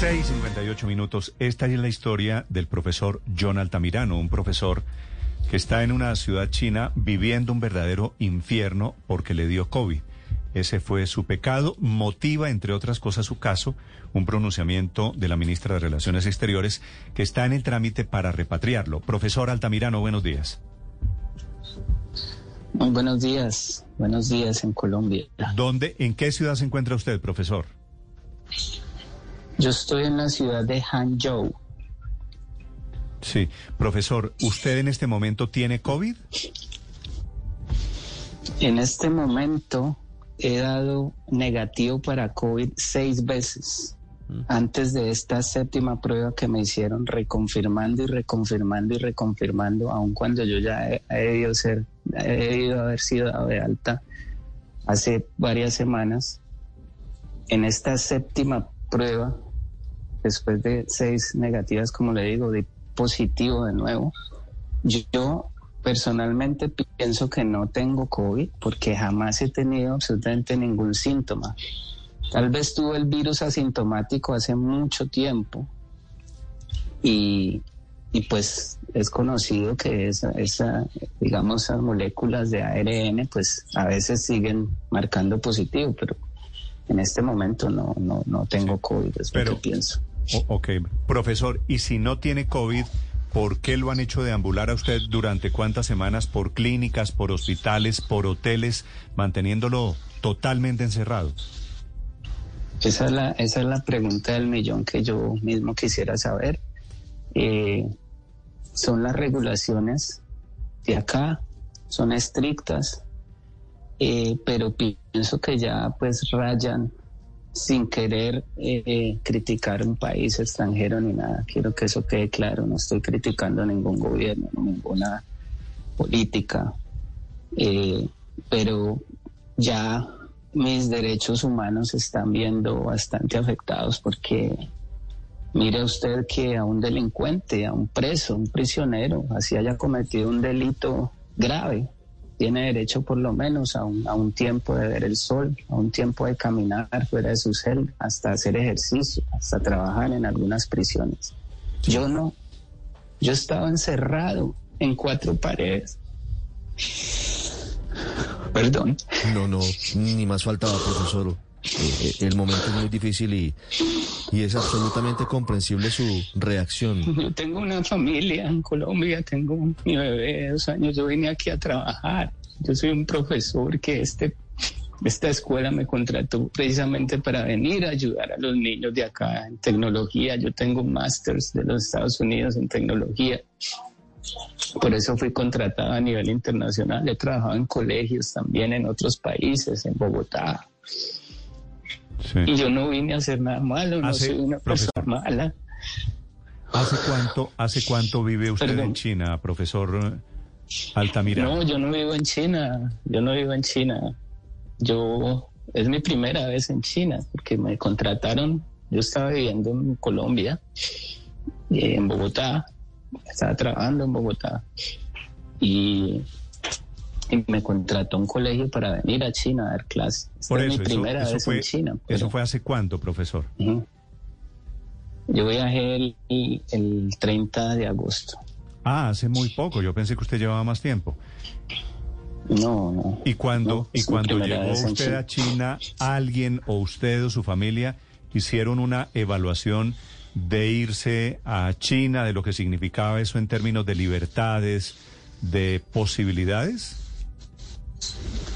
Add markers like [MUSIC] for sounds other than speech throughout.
6.58 minutos. Esta es la historia del profesor John Altamirano, un profesor que está en una ciudad china viviendo un verdadero infierno porque le dio COVID. Ese fue su pecado. Motiva, entre otras cosas, su caso, un pronunciamiento de la ministra de Relaciones Exteriores que está en el trámite para repatriarlo. Profesor Altamirano, buenos días. Muy buenos días. Buenos días en Colombia. ¿Dónde, en qué ciudad se encuentra usted, profesor? Yo estoy en la ciudad de Hangzhou. Sí, profesor, ¿usted en este momento tiene COVID? En este momento he dado negativo para COVID seis veces. Mm. Antes de esta séptima prueba que me hicieron, reconfirmando y reconfirmando y reconfirmando, aun cuando yo ya he, debido ser, he debido haber sido dado de alta hace varias semanas. En esta séptima prueba después de seis negativas, como le digo, de positivo de nuevo. Yo personalmente pienso que no tengo COVID porque jamás he tenido absolutamente ningún síntoma. Tal vez tuve el virus asintomático hace mucho tiempo y, y pues es conocido que esa, esa, digamos, esas moléculas de ARN pues a veces siguen marcando positivo, pero en este momento no, no, no tengo COVID, es lo que pienso ok, profesor, y si no tiene COVID, ¿por qué lo han hecho deambular a usted durante cuántas semanas por clínicas, por hospitales, por hoteles, manteniéndolo totalmente encerrado? Esa es la, esa es la pregunta del millón que yo mismo quisiera saber. Eh, son las regulaciones de acá, son estrictas, eh, pero pienso que ya pues rayan sin querer eh, criticar un país extranjero ni nada. Quiero que eso quede claro. No estoy criticando ningún gobierno, ninguna política. Eh, pero ya mis derechos humanos se están viendo bastante afectados porque mire usted que a un delincuente, a un preso, un prisionero, así haya cometido un delito grave, tiene derecho por lo menos a un, a un tiempo de ver el sol, a un tiempo de caminar fuera de su celda, hasta hacer ejercicio, hasta trabajar en algunas prisiones. Yo no, yo estaba encerrado en cuatro paredes. Perdón. No, no, ni más faltaba, profesor. Eh, el momento es muy difícil y, y, es absolutamente comprensible su reacción. Yo [LAUGHS] tengo una familia en Colombia, tengo mi bebé de dos años, yo vine aquí a trabajar. Yo soy un profesor que este, esta escuela me contrató precisamente para venir a ayudar a los niños de acá en tecnología. Yo tengo másters de los Estados Unidos en tecnología. Por eso fui contratado a nivel internacional. He trabajado en colegios también en otros países, en Bogotá, y yo no vine a hacer nada malo, no soy una persona mala. ¿Hace cuánto, ¿Hace cuánto vive usted en China, profesor Altamira? No, yo no vivo en China, yo no vivo en China. Yo, es mi primera vez en China, porque me contrataron, yo estaba viviendo en Colombia, en Bogotá, estaba trabajando en Bogotá, y y me contrató un colegio para venir a China a dar clases. Por eso, mi primera vez en China. ¿Eso fue hace cuánto, profesor? Yo viajé el, el 30 de agosto. Ah, hace muy poco. Yo pensé que usted llevaba más tiempo. No, no. ¿Y cuando, y cuando llegó usted a China, alguien o usted o su familia hicieron una evaluación de irse a China, de lo que significaba eso en términos de libertades, de posibilidades?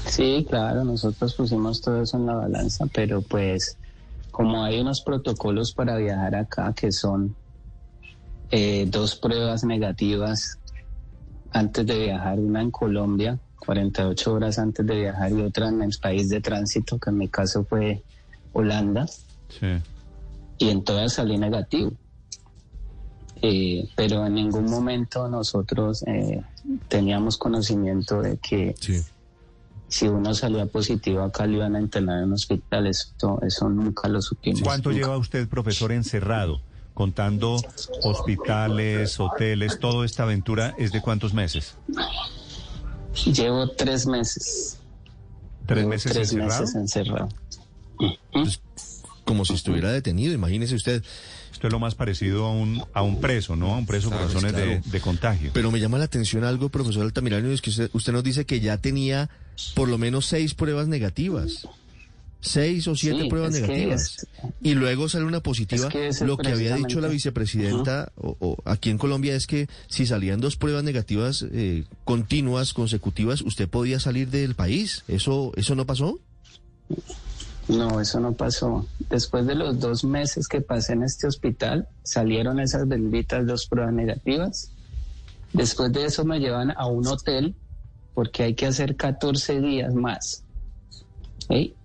Sí, claro, nosotros pusimos todo eso en la balanza, pero pues como hay unos protocolos para viajar acá que son eh, dos pruebas negativas antes de viajar, una en Colombia, 48 horas antes de viajar y otra en el país de tránsito, que en mi caso fue Holanda. Sí. Y en todas salí negativo. Eh, pero en ningún momento nosotros eh, teníamos conocimiento de que si uno salía positivo acá lo iban a internar en un hospital. Eso, eso nunca lo supimos. ¿Cuánto lleva usted, profesor, encerrado? Contando hospitales, hoteles, toda esta aventura, ¿es de cuántos meses? Llevo tres meses. ¿Tres meses tres encerrado? meses encerrado. Pues, como si estuviera detenido, imagínese usted. Esto es lo más parecido a un, a un preso, ¿no? A un preso por razones de, de, contagio. Pero me llama la atención algo, profesor Altamirano, es que usted, usted nos dice que ya tenía por lo menos seis pruebas negativas seis o siete pruebas negativas. y luego sale una positiva. lo que había dicho la vicepresidenta o, aquí en Colombia es que si salían dos pruebas negativas eh, continuas, consecutivas, usted podía salir del país. ¿Eso, ¿Eso no pasó? No, eso no pasó. Después de los dos meses que pasé en este hospital, salieron esas benditas dos pruebas negativas. Después de eso me llevan a un hotel porque hay que hacer 14 días más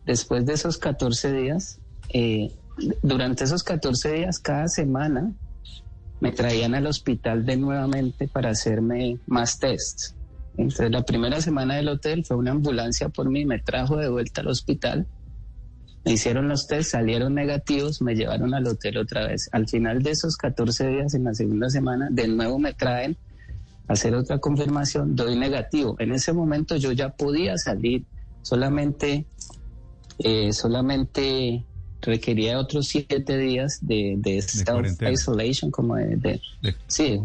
Después de esos 14 días, eh, durante esos 14 días, cada semana me traían al hospital de nuevamente para hacerme más tests. Entonces la primera semana del hotel fue una ambulancia por mí, me trajo de vuelta al hospital, me hicieron los tests, salieron negativos, me llevaron al hotel otra vez. Al final de esos 14 días, en la segunda semana, de nuevo me traen a hacer otra confirmación, doy negativo. En ese momento yo ya podía salir, solamente eh, solamente requería otros siete días de, de self-isolation, como de, sí,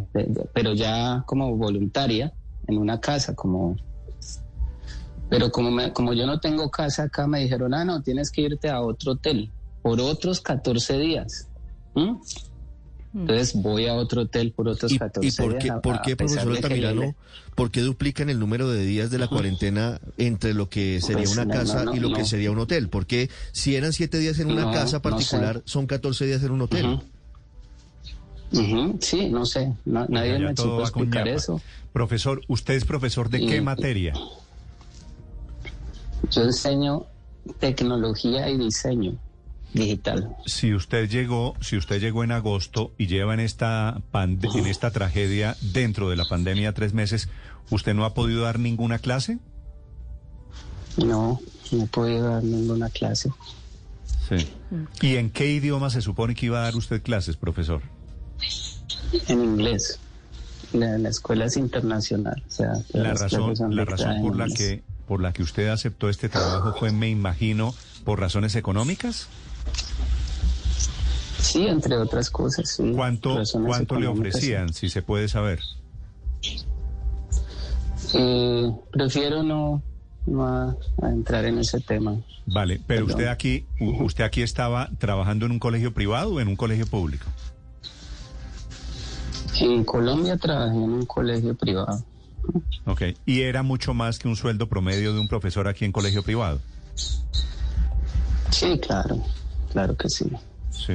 pero ya como voluntaria en una casa, como... Pero como, como yo no tengo casa acá, me dijeron, ah, no, tienes que irte a otro hotel por otros 14 días. Mm. Entonces voy a otro hotel por otros 14 ¿Y por qué, ¿por qué profesor Altamirano, por qué duplican el número de días de la cuarentena entre lo que sería pues una casa y lo que sería un hotel? Porque si eran siete días en una casa particular, son 14 días en un hotel. Sí, no sé, nadie me supo explicar eso. Profesor, ¿usted es profesor de qué materia? Yo enseño tecnología y diseño digital. Si usted llegó, si usted llegó en agosto y lleva en esta en esta tragedia dentro de la pandemia tres meses, ¿usted no ha podido dar ninguna clase? No, no he podido dar ninguna clase. Sí. ¿Y en qué idioma se supone que iba a dar usted clases, profesor? En inglés. La, escuela es internacional. O sea, la razón, la razón por la que por la que usted aceptó este trabajo fue, me imagino, por razones económicas. Sí, entre otras cosas, ¿Cuánto, ¿cuánto le ofrecían, si se puede saber? Eh, prefiero no, entrar en ese tema. Vale, pero usted aquí, usted aquí estaba trabajando en un colegio privado o en un colegio público. En Colombia trabajé en un colegio privado. Ok, ¿y era mucho más que un sueldo promedio de un profesor aquí en colegio privado? Sí, claro, claro que sí. Sí.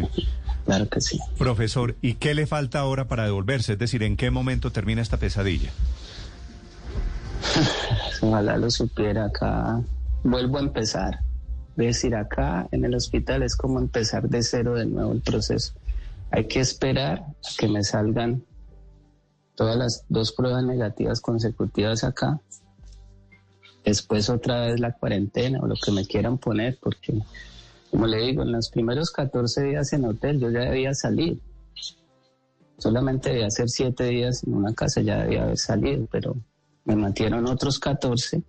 Claro que sí. Profesor, ¿y qué le falta ahora para devolverse? Es decir, ¿en qué momento termina esta pesadilla? [SIGHS] Ojalá lo supiera acá. Vuelvo a empezar. Es decir, acá en el hospital es como empezar de cero de nuevo el proceso. Hay que esperar a que me salgan todas las dos pruebas negativas consecutivas acá. Después otra vez la cuarentena o lo que me quieran poner, porque como le digo, en los primeros 14 días en hotel yo ya debía salir. Solamente debía hacer 7 días en una casa, ya debía haber salido, pero me mantieron otros 14.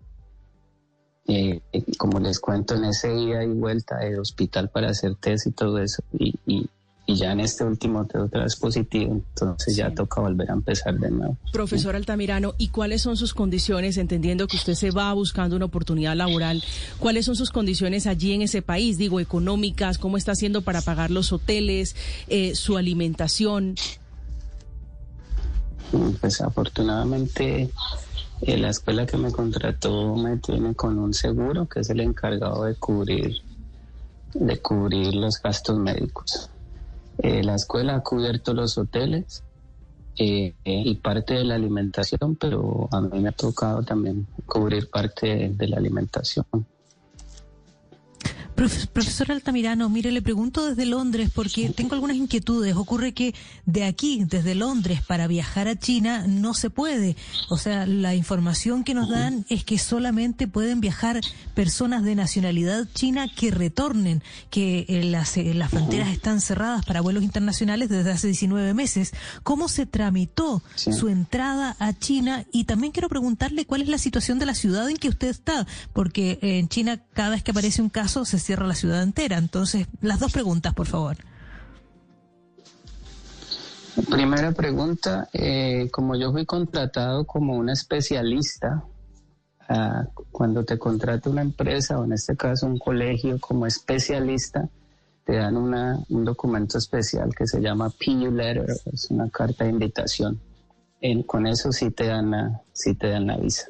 Eh, como les cuento, en ese día y vuelta de hospital para hacer test y todo eso. Y, y ya en este último te otra vez positivo, entonces ya toca volver a empezar de nuevo. Profesor Altamirano, ¿y cuáles son sus condiciones, entendiendo que usted se va buscando una oportunidad laboral, cuáles son sus condiciones allí en ese país, digo, económicas, cómo está haciendo para pagar los hoteles, eh, su alimentación? Pues afortunadamente eh, la escuela que me contrató me tiene con un seguro que es el encargado de cubrir de cubrir los gastos médicos. Eh, la escuela ha cubierto los hoteles eh, eh, y parte de la alimentación, pero a mí me ha tocado también cubrir parte de la alimentación. Profesor Altamirano, mire, le pregunto desde Londres porque tengo algunas inquietudes. Ocurre que de aquí, desde Londres, para viajar a China no se puede. O sea, la información que nos dan es que solamente pueden viajar personas de nacionalidad china que retornen, que eh, las, eh, las fronteras están cerradas para vuelos internacionales desde hace 19 meses. ¿Cómo se tramitó su entrada a China? Y también quiero preguntarle cuál es la situación de la ciudad en que usted está, porque en China cada vez que aparece un caso se cierra la ciudad entera. Entonces, las dos preguntas, por favor. Primera pregunta, eh, como yo fui contratado como un especialista, ah, cuando te contrata una empresa o en este caso un colegio como especialista, te dan una, un documento especial que se llama PU Letter, es una carta de invitación. con eso sí te dan la, sí te dan la visa.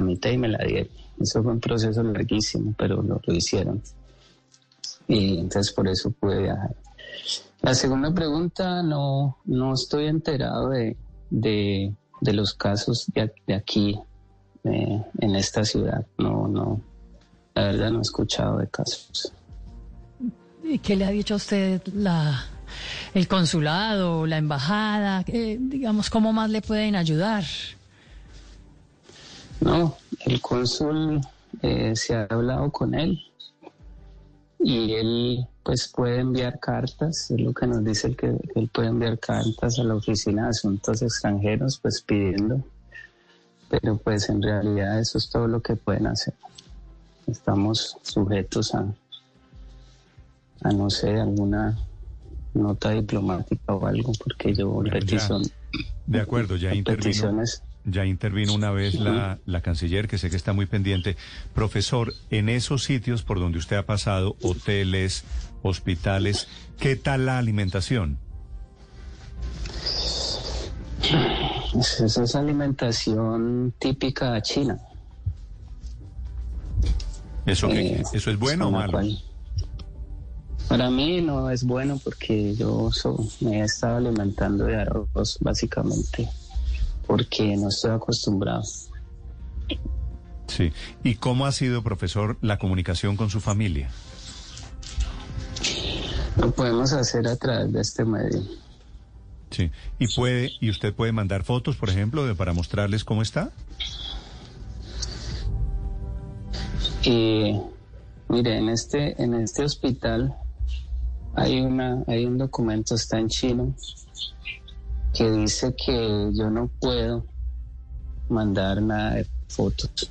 Y me la dieron. Eso fue un proceso larguísimo, pero lo, lo hicieron. Y entonces por eso pude viajar. La segunda pregunta, no, no estoy enterado de, de, los casos de, aquí, eh, en esta ciudad. No, no, la verdad no he escuchado de casos. ¿Y qué le ha dicho a usted la, el consulado, la embajada? Eh, digamos, ¿cómo más le pueden ayudar? No, el cónsul eh, se ha hablado con él y él pues puede enviar cartas, es lo que nos dice el que, él puede enviar cartas a la Oficina de Asuntos Extranjeros pues pidiendo, pero pues en realidad eso es todo lo que pueden hacer. Estamos sujetos a, a no sé, alguna nota diplomática o algo, porque yo petición... De acuerdo, ya [LAUGHS] intervino. Ya intervino una vez la, la, canciller, que sé que está muy pendiente. Profesor, en esos sitios por donde usted ha pasado, hoteles, hospitales, ¿qué tal la alimentación? Esa es alimentación típica china. ¿Eso, eh, ¿eso es bueno o malo? Para mí no es bueno porque yo me he estado alimentando de arroz básicamente porque no estoy acostumbrado. Sí. ¿Y cómo ha sido, profesor, la comunicación con su familia? Lo podemos hacer a través de este medio. Sí. ¿Y puede y usted puede mandar fotos, por ejemplo, de, para mostrarles cómo está? Y mire, en este en este hospital hay una hay un documento está en chino que dice que yo no puedo mandar nada de fotos.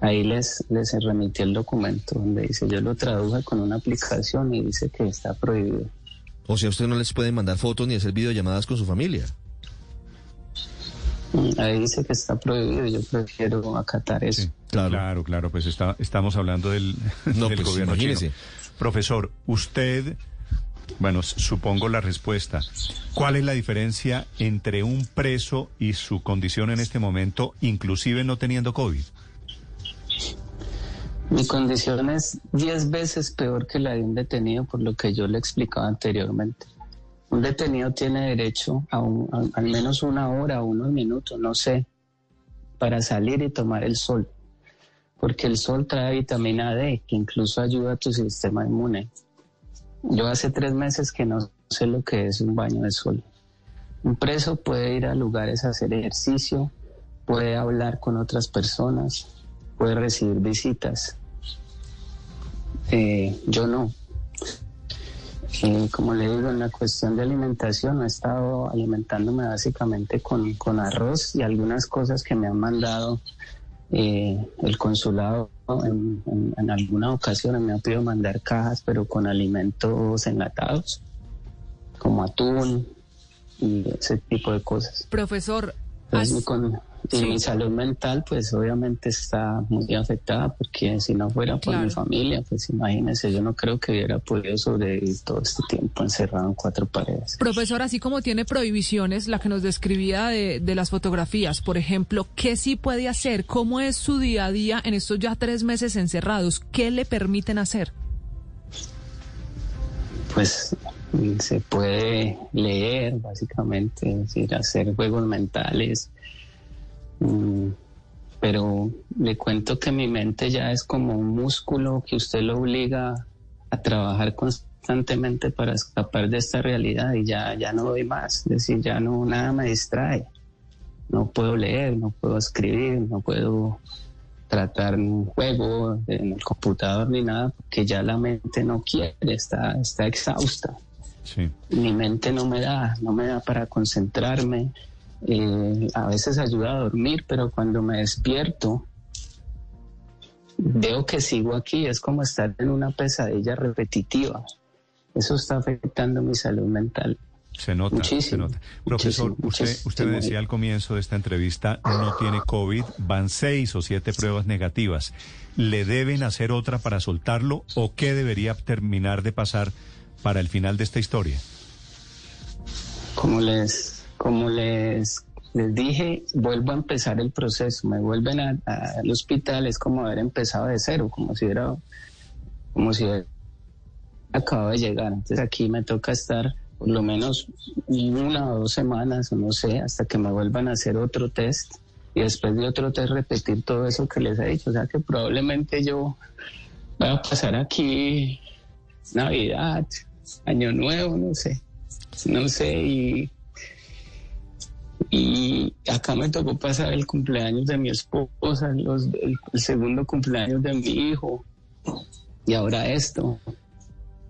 Ahí les, les remití el documento donde dice, yo lo traduje con una aplicación y dice que está prohibido. O sea, usted no les puede mandar fotos ni hacer videollamadas con su familia. Mm, ahí dice que está prohibido, yo prefiero acatar eso. claro. claro, pues está, estamos hablando del, no, del pues gobierno chino. Profesor, usted bueno, supongo la respuesta. ¿Cuál es la diferencia entre un preso y su condición en este momento, inclusive no teniendo COVID? Mi condición es 10 veces peor que la de un detenido, por lo que yo le explicaba anteriormente. Un detenido tiene derecho a, al menos una hora unos minutos, no sé, para salir y tomar el sol, porque el sol trae vitamina D, que incluso ayuda a tu sistema inmune. Yo hace tres meses que no sé lo que es un baño de sol. Un preso puede ir a lugares a hacer ejercicio, puede hablar con otras personas, puede recibir visitas. Eh, yo no. Y como le digo, en la cuestión de alimentación, he estado alimentándome básicamente con, con arroz y algunas cosas que me han mandado eh, el consulado en, en, algunas ocasiones me ha pedido mandar cajas, pero con alimentos enlatados, como atún y ese tipo de cosas. Profesor, y mi salud mental, pues obviamente está muy afectada, porque si no fuera por mi familia, pues imagínese, yo no creo que hubiera podido sobrevivir todo este tiempo encerrado en cuatro paredes. Profesor, así como tiene prohibiciones, la que nos describía de, de las fotografías, por ejemplo, ¿qué sí puede hacer? ¿Cómo es su día a día en estos ya tres meses encerrados? ¿Qué le permiten hacer? Pues se puede leer, básicamente, es decir, hacer juegos mentales, pero le cuento que mi mente ya es como un músculo que usted lo obliga a trabajar constantemente para escapar de esta realidad y ya, ya no doy más, es decir, ya no, nada me distrae. No puedo leer, no puedo escribir, no puedo tratar un juego en el computador ni nada, porque ya la mente no quiere, está, está exhausta. Mi mente no me da, no me da para concentrarme, eh, a veces ayuda a dormir, pero cuando me despierto, veo que sigo aquí, es como estar en una pesadilla repetitiva. Eso está afectando mi salud mental. Se nota, se nota. Profesor, usted, decía al comienzo de esta entrevista, no tiene COVID, van seis o siete pruebas negativas. ¿Le deben hacer otra para soltarlo o qué debería terminar de pasar para el final de esta historia? Como les, como les, les dije, vuelvo a empezar el proceso. Me vuelven al hospital, es como haber empezado de cero, como si era, como si acabo de llegar. Entonces aquí me toca estar por lo menos una o dos semanas, o no sé, hasta que me vuelvan a hacer otro test y después de otro test repetir todo eso que les he dicho. O sea que probablemente yo voy a pasar aquí Navidad, Año Nuevo, no sé, no sé, y, y acá me tocó pasar el cumpleaños de mi esposa, los, el segundo cumpleaños de mi hijo, y ahora esto.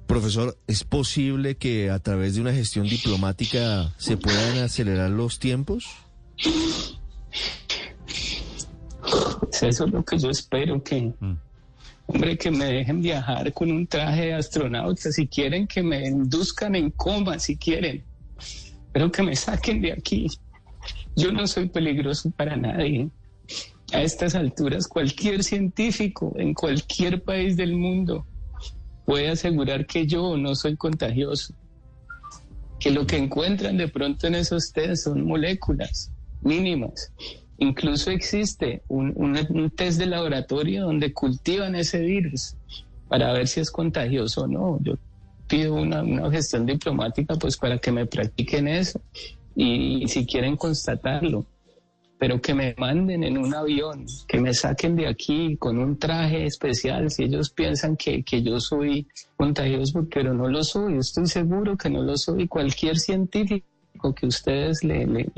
Profesor, ¿es posible que a través de una gestión diplomática se puedan acelerar los tiempos? Eso es lo que yo espero que, mm. hombre, que me dejen viajar con un traje de astronauta, si quieren que me induzcan en coma, si quieren, pero que me saquen de aquí. Yo no soy peligroso para nadie. A estas alturas, cualquier científico en cualquier país del mundo puede asegurar que yo no soy contagioso, que lo que encuentran de pronto en esos test son moléculas mínimas. Incluso existe un, test de laboratorio donde cultivan ese virus para ver si es contagioso o no. Yo pido una, una gestión diplomática pues para que me practiquen eso y si quieren constatarlo pero que me manden en un avión, que me saquen de aquí con un traje especial, si ellos piensan que, yo soy contagioso, pero no lo soy, estoy seguro que no lo soy. Cualquier científico que ustedes le, le,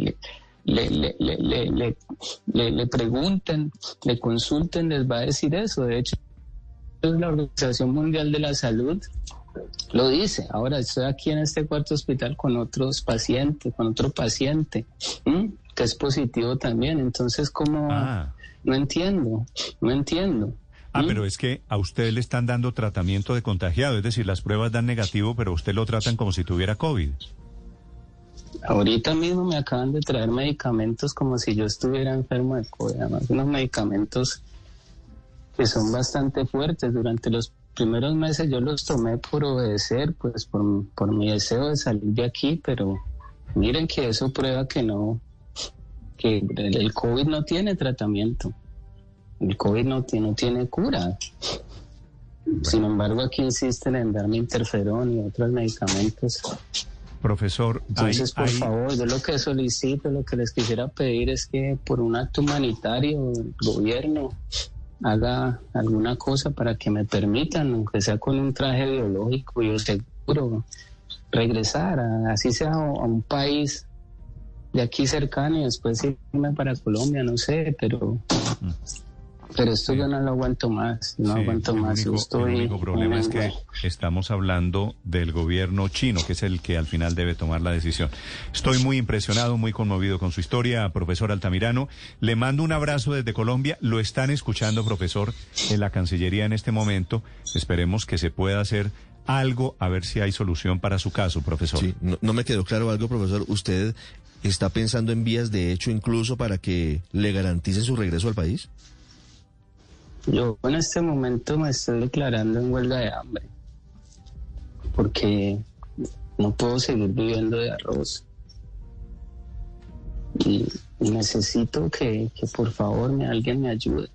le, le, le pregunten, le consulten, les va a decir eso. De hecho, la Organización Mundial de la Salud lo dice. Ahora estoy aquí en este cuarto hospital con otros pacientes, con otro paciente que es positivo también. Entonces, ¿cómo? Ah. No entiendo, no entiendo. Ah, pero es que a usted le están dando tratamiento de contagiado, es decir, las pruebas dan negativo, pero usted lo tratan como si tuviera COVID. Ahorita mismo me acaban de traer medicamentos como si yo estuviera enfermo de COVID, además unos medicamentos que son bastante fuertes. Durante los primeros meses yo los tomé por obedecer, pues por, por mi deseo de salir de aquí, pero miren que eso prueba que no, que el COVID no tiene tratamiento, el COVID no tiene, no tiene cura. Sin embargo, aquí insisten en darme interferón y otros medicamentos. Profesor, entonces, por favor, yo lo que solicito, lo que les quisiera pedir es que por un acto humanitario el gobierno haga alguna cosa para que me permitan, aunque sea con un traje biológico, yo seguro, regresar, así sea a un país de aquí cercano y después irme para Colombia, no sé, pero pero esto yo no lo aguanto más, no aguanto más. el único problema es que estamos hablando del gobierno chino, que es el que al final debe tomar la decisión. Estoy muy impresionado, muy conmovido con su historia, profesor Altamirano. Le mando un abrazo desde Colombia. Lo están escuchando, profesor, en la Cancillería en este momento. Esperemos que se pueda hacer algo, a ver si hay solución para su caso, profesor. Sí, no, no me quedó claro algo, profesor. Usted está pensando en vías de hecho incluso para que le garanticen su regreso al país? Yo en este momento me estoy declarando en huelga de hambre porque no puedo seguir viviendo de arroz. Y, necesito que, por favor me, alguien me ayude.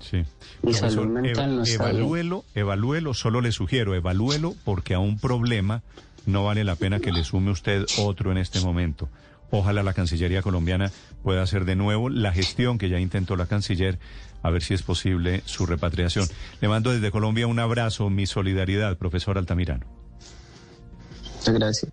Sí. Mi salud mental no está evalúelo, evalúelo, solo le sugiero, evalúelo porque a un problema no vale la pena que le sume usted otro en este momento. Ojalá la Cancillería colombiana pueda hacer de nuevo la gestión que ya intentó la canciller, a ver si es posible su repatriación. Le mando desde Colombia un abrazo, mi solidaridad, profesor Altamirano. Muchas gracias.